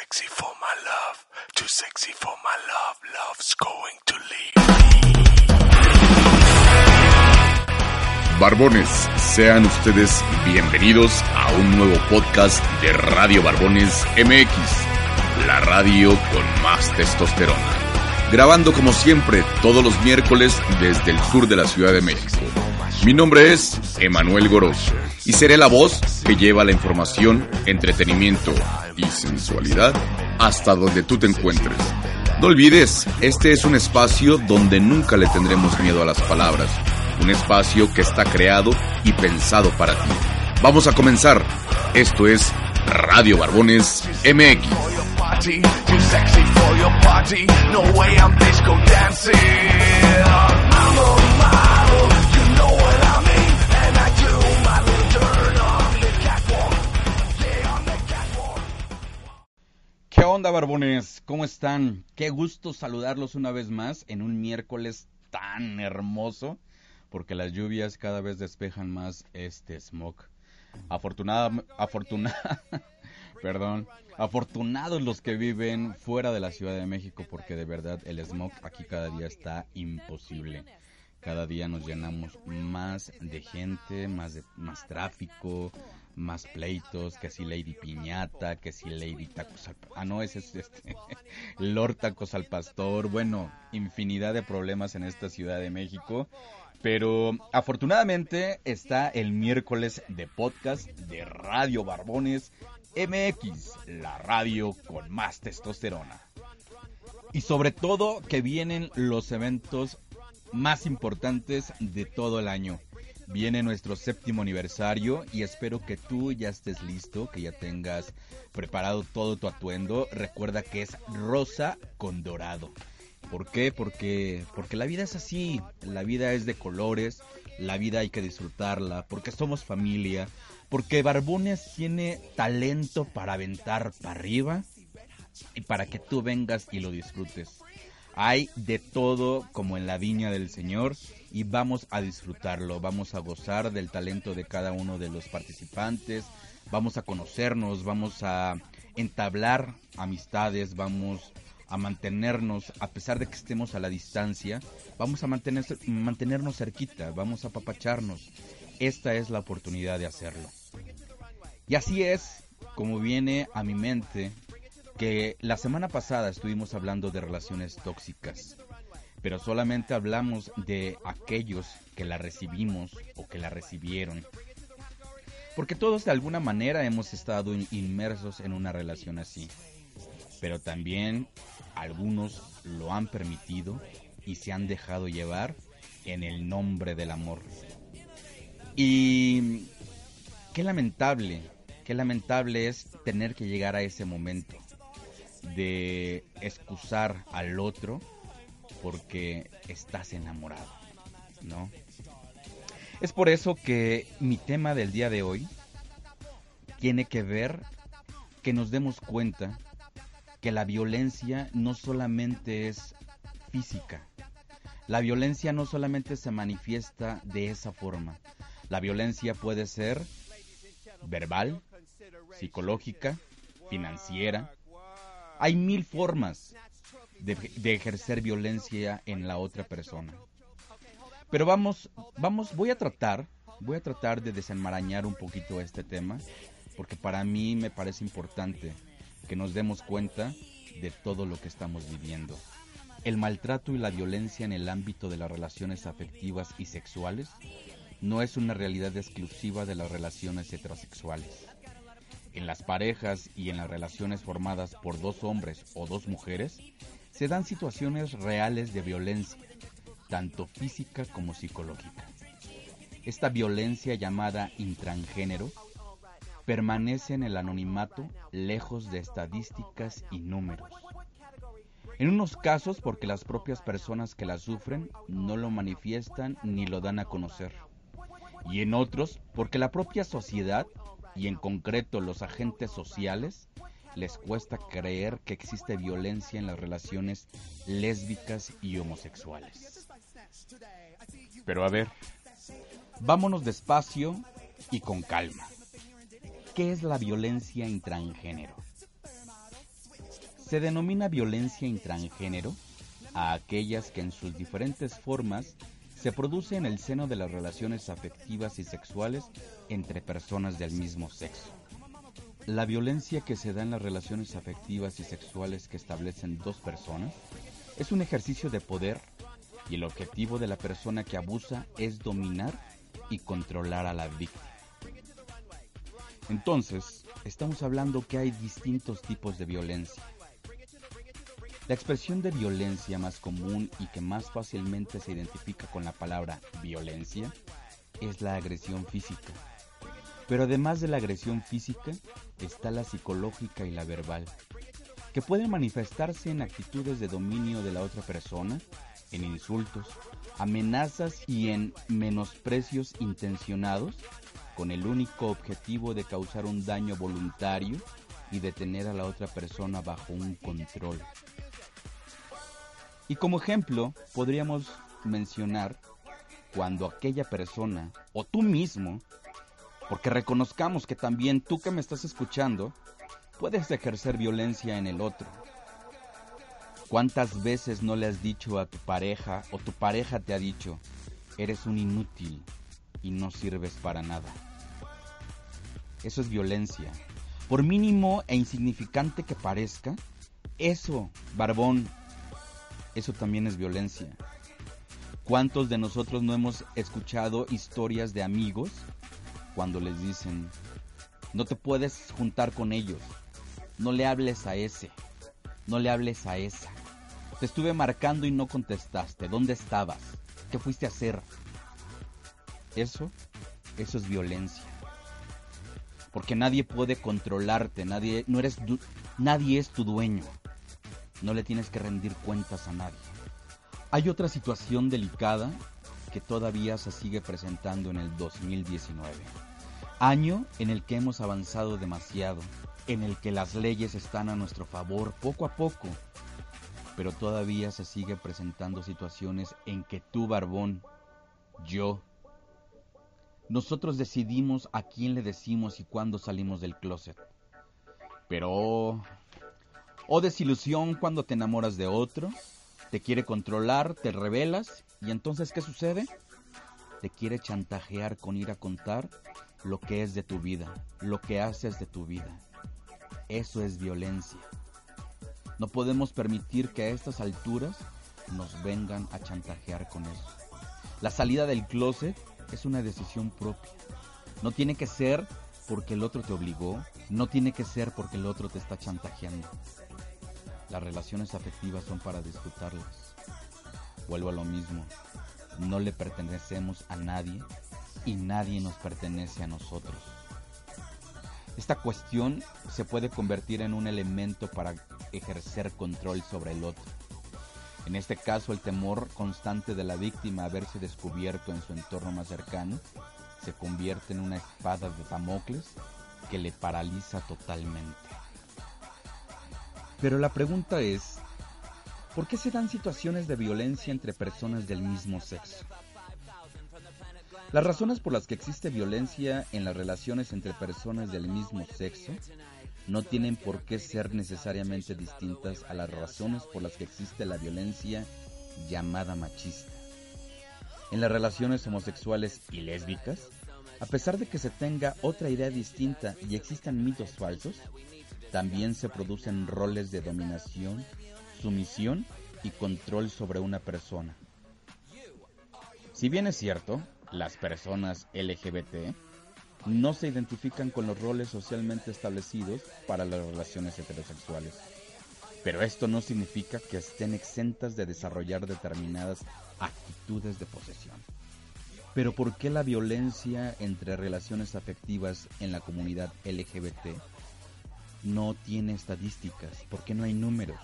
sexy for my love, sexy for my love, love's going to Barbones, sean ustedes bienvenidos a un nuevo podcast de Radio Barbones MX, la radio con más testosterona. Grabando como siempre todos los miércoles desde el sur de la Ciudad de México. Mi nombre es Emanuel Goros y seré la voz que lleva la información, entretenimiento y sensualidad hasta donde tú te encuentres. No olvides, este es un espacio donde nunca le tendremos miedo a las palabras. Un espacio que está creado y pensado para ti. Vamos a comenzar. Esto es Radio Barbones MX. Onda, barbones? ¿Cómo están? Qué gusto saludarlos una vez más en un miércoles tan hermoso, porque las lluvias cada vez despejan más este smog. Afortunada, afortunada, perdón, afortunados los que viven fuera de la Ciudad de México, porque de verdad el smog aquí cada día está imposible. Cada día nos llenamos más de gente, más, de, más tráfico, más pleitos, que si Lady Piñata, que si Lady Tacos al... Ah, no, ese es este... Lord Tacos al Pastor. Bueno, infinidad de problemas en esta Ciudad de México. Pero afortunadamente está el miércoles de podcast de Radio Barbones MX, la radio con más testosterona. Y sobre todo que vienen los eventos más importantes de todo el año. Viene nuestro séptimo aniversario y espero que tú ya estés listo, que ya tengas preparado todo tu atuendo. Recuerda que es rosa con dorado. ¿Por qué? Porque, porque la vida es así, la vida es de colores, la vida hay que disfrutarla, porque somos familia, porque Barbones tiene talento para aventar para arriba y para que tú vengas y lo disfrutes. Hay de todo como en la viña del Señor y vamos a disfrutarlo, vamos a gozar del talento de cada uno de los participantes, vamos a conocernos, vamos a entablar amistades, vamos a mantenernos, a pesar de que estemos a la distancia, vamos a mantener, mantenernos cerquita, vamos a apapacharnos. Esta es la oportunidad de hacerlo. Y así es como viene a mi mente que la semana pasada estuvimos hablando de relaciones tóxicas, pero solamente hablamos de aquellos que la recibimos o que la recibieron. Porque todos de alguna manera hemos estado inmersos en una relación así. Pero también algunos lo han permitido y se han dejado llevar en el nombre del amor. Y qué lamentable, qué lamentable es tener que llegar a ese momento de excusar al otro porque estás enamorado, ¿no? Es por eso que mi tema del día de hoy tiene que ver que nos demos cuenta que la violencia no solamente es física. La violencia no solamente se manifiesta de esa forma. La violencia puede ser verbal, psicológica, financiera. Hay mil formas de, ejercer violencia en la otra persona. Pero vamos, vamos, voy a tratar, voy a tratar de desenmarañar un poquito este tema, porque para mí me parece importante que nos demos cuenta de todo lo que estamos viviendo. El maltrato y la violencia en el ámbito de las relaciones afectivas y sexuales no es una realidad exclusiva de las relaciones heterosexuales. En las parejas y en las relaciones formadas por dos hombres o dos mujeres, se dan situaciones reales de violencia, tanto física como psicológica. Esta violencia llamada intrangénero permanece en el anonimato lejos de estadísticas y números. En unos casos porque las propias personas que la sufren no lo manifiestan ni lo dan a conocer. Y en otros porque la propia sociedad, y en concreto los agentes sociales, les cuesta creer que existe violencia en las relaciones lésbicas y homosexuales. Pero a ver, vámonos despacio y con calma. ¿Qué es la violencia intrangénero? Se denomina violencia intrangénero a aquellas que en sus diferentes formas se produce en el seno de las relaciones afectivas y sexuales entre personas del mismo sexo. La violencia que se da en las relaciones afectivas y sexuales que establecen dos personas es un ejercicio de poder y el objetivo de la persona que abusa es dominar y controlar a la víctima. Entonces, estamos hablando que hay distintos tipos de violencia. La expresión de violencia más común y que más fácilmente se identifica con la palabra violencia es la agresión física. Pero además de la agresión física está la psicológica y la verbal, que pueden manifestarse en actitudes de dominio de la otra persona, en insultos, amenazas y en menosprecios intencionados con el único objetivo de causar un daño voluntario y de tener a la otra persona bajo un control. Y como ejemplo, podríamos mencionar cuando aquella persona o tú mismo, porque reconozcamos que también tú que me estás escuchando, puedes ejercer violencia en el otro. ¿Cuántas veces no le has dicho a tu pareja o tu pareja te ha dicho, eres un inútil y no sirves para nada? Eso es violencia. Por mínimo e insignificante que parezca, eso, barbón, eso también es violencia. ¿Cuántos de nosotros no hemos escuchado historias de amigos cuando les dicen, no te puedes juntar con ellos, no le hables a ese, no le hables a esa? Te estuve marcando y no contestaste, ¿dónde estabas? ¿Qué fuiste a hacer? Eso, eso es violencia. Porque nadie puede controlarte, nadie, no eres, nadie es tu dueño no le tienes que rendir cuentas a nadie. Hay otra situación delicada que todavía se sigue presentando en el 2019. Año en el que hemos avanzado demasiado, en el que las leyes están a nuestro favor poco a poco, pero todavía se sigue presentando situaciones en que tú, Barbón, yo, nosotros decidimos a quién le decimos y cuándo salimos del closet. Pero o desilusión cuando te enamoras de otro, te quiere controlar, te revelas y entonces ¿qué sucede? Te quiere chantajear con ir a contar lo que es de tu vida, lo que haces de tu vida. Eso es violencia. No podemos permitir que a estas alturas nos vengan a chantajear con eso. La salida del closet es una decisión propia. No tiene que ser porque el otro te obligó, no tiene que ser porque el otro te está chantajeando. Las relaciones afectivas son para disfrutarlas. Vuelvo a lo mismo. No le pertenecemos a nadie y nadie nos pertenece a nosotros. Esta cuestión se puede convertir en un elemento para ejercer control sobre el otro. En este caso, el temor constante de la víctima a verse descubierto en su entorno más cercano se convierte en una espada de Damocles que le paraliza totalmente. Pero la pregunta es, ¿por qué se dan situaciones de violencia entre personas del mismo sexo? Las razones por las que existe violencia en las relaciones entre personas del mismo sexo no tienen por qué ser necesariamente distintas a las razones por las que existe la violencia llamada machista. En las relaciones homosexuales y lésbicas, a pesar de que se tenga otra idea distinta y existan mitos falsos, también se producen roles de dominación, sumisión y control sobre una persona. Si bien es cierto, las personas LGBT no se identifican con los roles socialmente establecidos para las relaciones heterosexuales. Pero esto no significa que estén exentas de desarrollar determinadas actitudes de posesión. Pero ¿por qué la violencia entre relaciones afectivas en la comunidad LGBT no tiene estadísticas? ¿Por qué no hay números?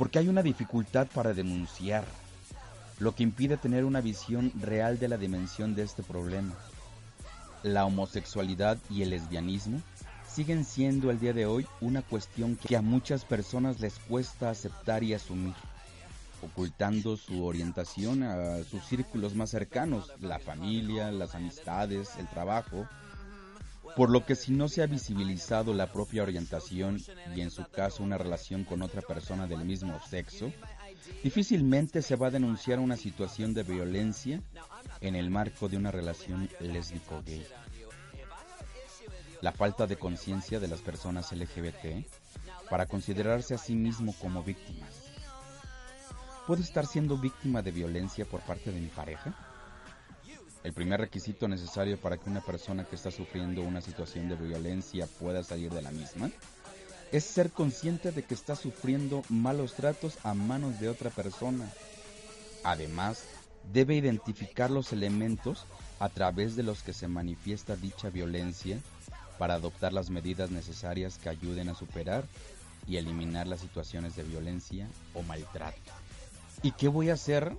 Porque hay una dificultad para denunciar, lo que impide tener una visión real de la dimensión de este problema. La homosexualidad y el lesbianismo siguen siendo el día de hoy una cuestión que a muchas personas les cuesta aceptar y asumir, ocultando su orientación a sus círculos más cercanos, la familia, las amistades, el trabajo, por lo que si no se ha visibilizado la propia orientación y en su caso una relación con otra persona del mismo sexo, difícilmente se va a denunciar una situación de violencia en el marco de una relación lésbico-gay. La falta de conciencia de las personas LGBT para considerarse a sí mismo como víctimas. ¿Puedo estar siendo víctima de violencia por parte de mi pareja? El primer requisito necesario para que una persona que está sufriendo una situación de violencia pueda salir de la misma es ser consciente de que está sufriendo malos tratos a manos de otra persona. Además, debe identificar los elementos a través de los que se manifiesta dicha violencia para adoptar las medidas necesarias que ayuden a superar y eliminar las situaciones de violencia o maltrato. ¿Y qué voy a hacer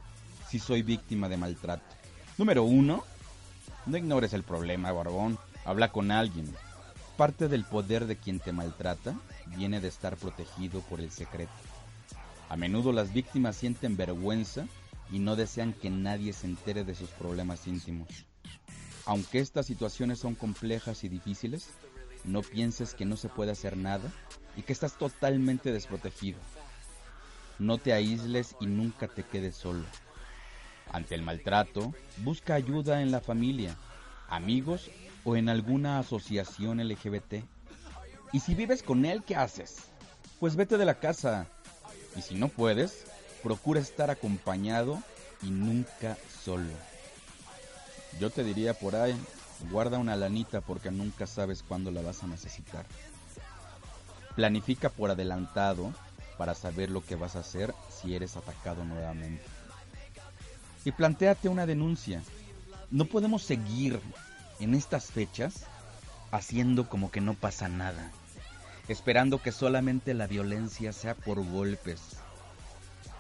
si soy víctima de maltrato? Número uno, no ignores el problema, barbón. Habla con alguien. Parte del poder de quien te maltrata viene de estar protegido por el secreto. A menudo las víctimas sienten vergüenza y no desean que nadie se entere de sus problemas íntimos. Aunque estas situaciones son complejas y difíciles, no pienses que no se puede hacer nada y que estás totalmente desprotegido. No te aísles y nunca te quedes solo. Ante el maltrato, busca ayuda en la familia, amigos o en alguna asociación LGBT. Y si vives con él, ¿qué haces? Pues vete de la casa. Y si no puedes, procura estar acompañado y nunca solo. Yo te diría por ahí, guarda una lanita porque nunca sabes cuándo la vas a necesitar. Planifica por adelantado para saber lo que vas a hacer si eres atacado nuevamente. Y planteate una denuncia. No podemos seguir en estas fechas haciendo como que no pasa nada, esperando que solamente la violencia sea por golpes.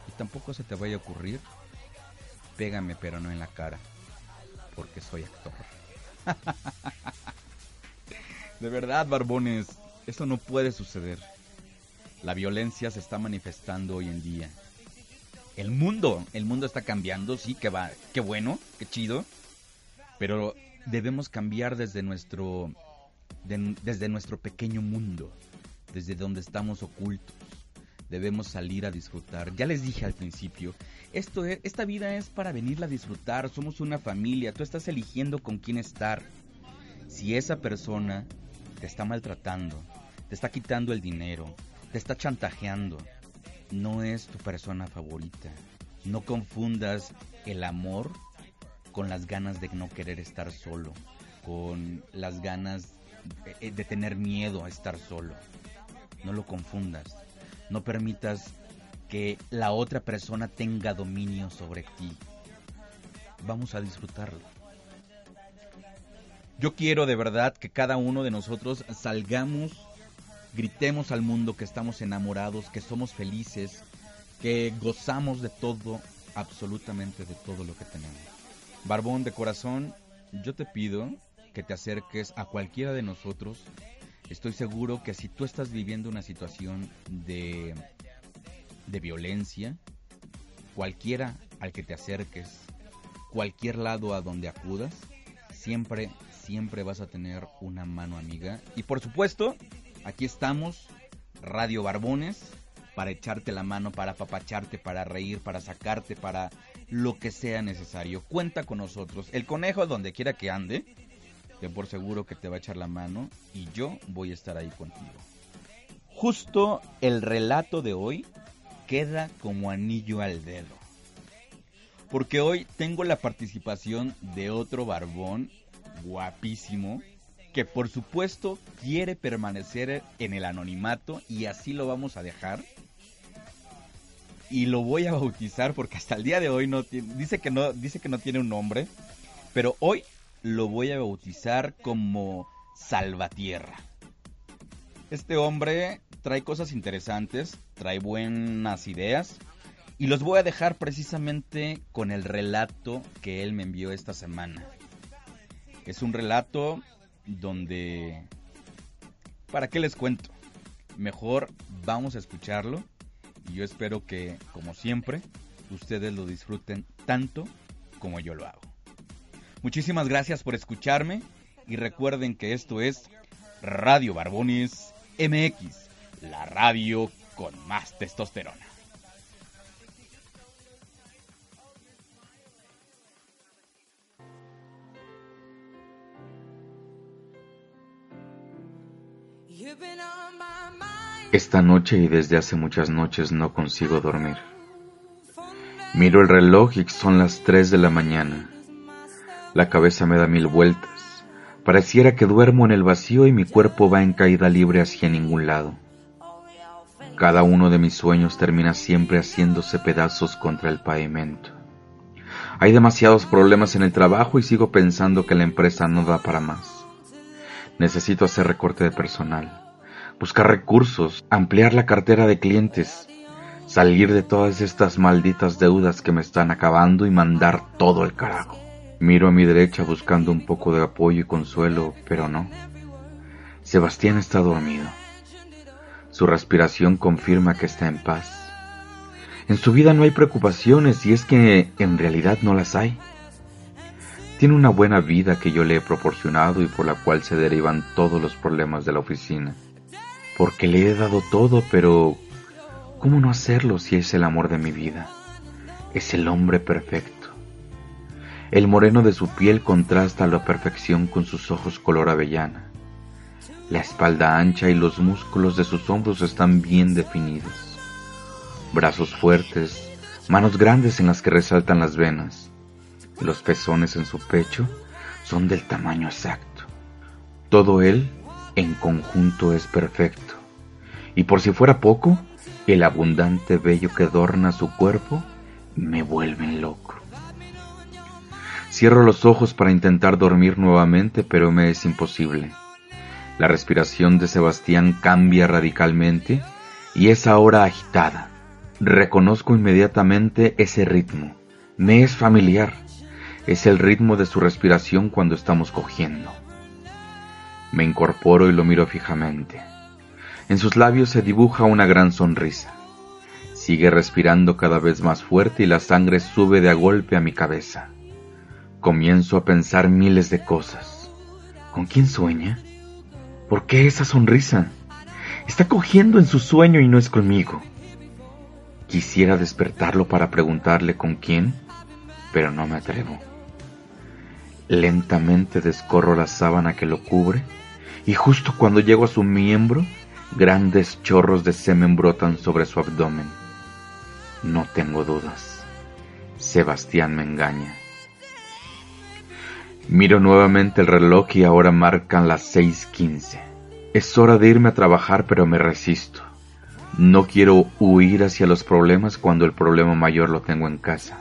Y tampoco se te vaya a ocurrir, pégame pero no en la cara, porque soy actor. De verdad, barbones, eso no puede suceder. La violencia se está manifestando hoy en día. El mundo, el mundo está cambiando, sí, que va, qué bueno, qué chido. Pero debemos cambiar desde nuestro, desde nuestro pequeño mundo, desde donde estamos ocultos. Debemos salir a disfrutar. Ya les dije al principio, esto es, esta vida es para venirla a disfrutar. Somos una familia. Tú estás eligiendo con quién estar. Si esa persona te está maltratando, te está quitando el dinero, te está chantajeando, no es tu persona favorita. No confundas el amor con las ganas de no querer estar solo, con las ganas de, de tener miedo a estar solo. No lo confundas. No permitas que la otra persona tenga dominio sobre ti. Vamos a disfrutarlo. Yo quiero de verdad que cada uno de nosotros salgamos, gritemos al mundo que estamos enamorados, que somos felices, que gozamos de todo, absolutamente de todo lo que tenemos. Barbón de corazón, yo te pido que te acerques a cualquiera de nosotros. Estoy seguro que si tú estás viviendo una situación de, de violencia, cualquiera al que te acerques, cualquier lado a donde acudas, siempre, siempre vas a tener una mano amiga. Y por supuesto, aquí estamos, Radio Barbones, para echarte la mano, para apapacharte, para reír, para sacarte, para lo que sea necesario. Cuenta con nosotros. El conejo, donde quiera que ande, te por seguro que te va a echar la mano y yo voy a estar ahí contigo. Justo el relato de hoy queda como anillo al dedo. Porque hoy tengo la participación de otro barbón guapísimo que por supuesto quiere permanecer en el anonimato y así lo vamos a dejar. Y lo voy a bautizar porque hasta el día de hoy no tiene, dice que no dice que no tiene un nombre, pero hoy lo voy a bautizar como Salvatierra. Este hombre trae cosas interesantes, trae buenas ideas y los voy a dejar precisamente con el relato que él me envió esta semana. Es un relato donde... ¿Para qué les cuento? Mejor vamos a escucharlo y yo espero que, como siempre, ustedes lo disfruten tanto como yo lo hago. Muchísimas gracias por escucharme y recuerden que esto es Radio Barbones MX, la radio con más testosterona. Esta noche y desde hace muchas noches no consigo dormir. Miro el reloj y son las tres de la mañana. La cabeza me da mil vueltas. Pareciera que duermo en el vacío y mi cuerpo va en caída libre hacia ningún lado. Cada uno de mis sueños termina siempre haciéndose pedazos contra el pavimento. Hay demasiados problemas en el trabajo y sigo pensando que la empresa no da para más. Necesito hacer recorte de personal buscar recursos, ampliar la cartera de clientes, salir de todas estas malditas deudas que me están acabando y mandar todo el carajo. Miro a mi derecha buscando un poco de apoyo y consuelo, pero no. Sebastián está dormido. Su respiración confirma que está en paz. En su vida no hay preocupaciones y es que en realidad no las hay. Tiene una buena vida que yo le he proporcionado y por la cual se derivan todos los problemas de la oficina porque le he dado todo, pero ¿cómo no hacerlo si es el amor de mi vida? Es el hombre perfecto. El moreno de su piel contrasta a la perfección con sus ojos color avellana. La espalda ancha y los músculos de sus hombros están bien definidos. Brazos fuertes, manos grandes en las que resaltan las venas. Los pezones en su pecho son del tamaño exacto. Todo él en conjunto es perfecto. Y por si fuera poco, el abundante vello que adorna su cuerpo me vuelve loco. Cierro los ojos para intentar dormir nuevamente, pero me es imposible. La respiración de Sebastián cambia radicalmente y es ahora agitada. Reconozco inmediatamente ese ritmo. Me es familiar. Es el ritmo de su respiración cuando estamos cogiendo. Me incorporo y lo miro fijamente. En sus labios se dibuja una gran sonrisa. Sigue respirando cada vez más fuerte y la sangre sube de a golpe a mi cabeza. Comienzo a pensar miles de cosas. ¿Con quién sueña? ¿Por qué esa sonrisa? Está cogiendo en su sueño y no es conmigo. Quisiera despertarlo para preguntarle con quién, pero no me atrevo. Lentamente descorro la sábana que lo cubre y justo cuando llego a su miembro, grandes chorros de semen brotan sobre su abdomen. No tengo dudas. Sebastián me engaña. Miro nuevamente el reloj y ahora marcan las 6.15. Es hora de irme a trabajar pero me resisto. No quiero huir hacia los problemas cuando el problema mayor lo tengo en casa.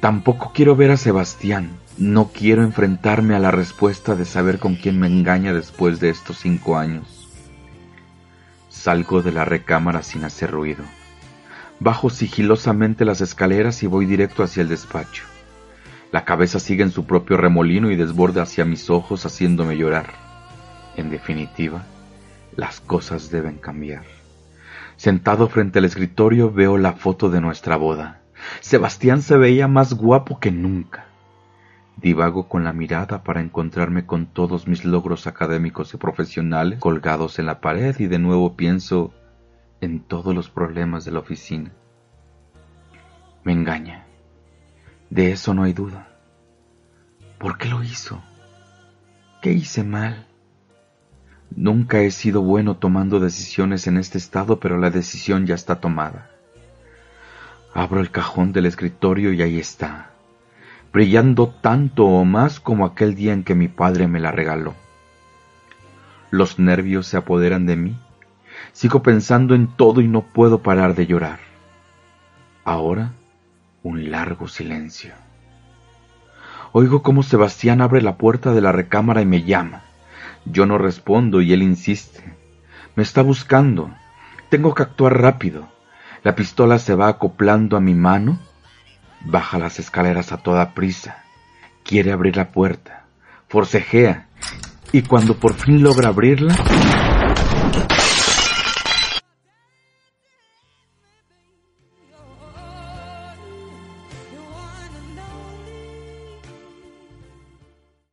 Tampoco quiero ver a Sebastián. No quiero enfrentarme a la respuesta de saber con quién me engaña después de estos cinco años. Salgo de la recámara sin hacer ruido. Bajo sigilosamente las escaleras y voy directo hacia el despacho. La cabeza sigue en su propio remolino y desborda hacia mis ojos haciéndome llorar. En definitiva, las cosas deben cambiar. Sentado frente al escritorio veo la foto de nuestra boda. Sebastián se veía más guapo que nunca. Divago con la mirada para encontrarme con todos mis logros académicos y profesionales colgados en la pared y de nuevo pienso en todos los problemas de la oficina. Me engaña. De eso no hay duda. ¿Por qué lo hizo? ¿Qué hice mal? Nunca he sido bueno tomando decisiones en este estado, pero la decisión ya está tomada. Abro el cajón del escritorio y ahí está, brillando tanto o más como aquel día en que mi padre me la regaló. Los nervios se apoderan de mí. Sigo pensando en todo y no puedo parar de llorar. Ahora, un largo silencio. Oigo cómo Sebastián abre la puerta de la recámara y me llama. Yo no respondo y él insiste. Me está buscando. Tengo que actuar rápido. La pistola se va acoplando a mi mano. Baja las escaleras a toda prisa. Quiere abrir la puerta. Forcejea. Y cuando por fin logra abrirla,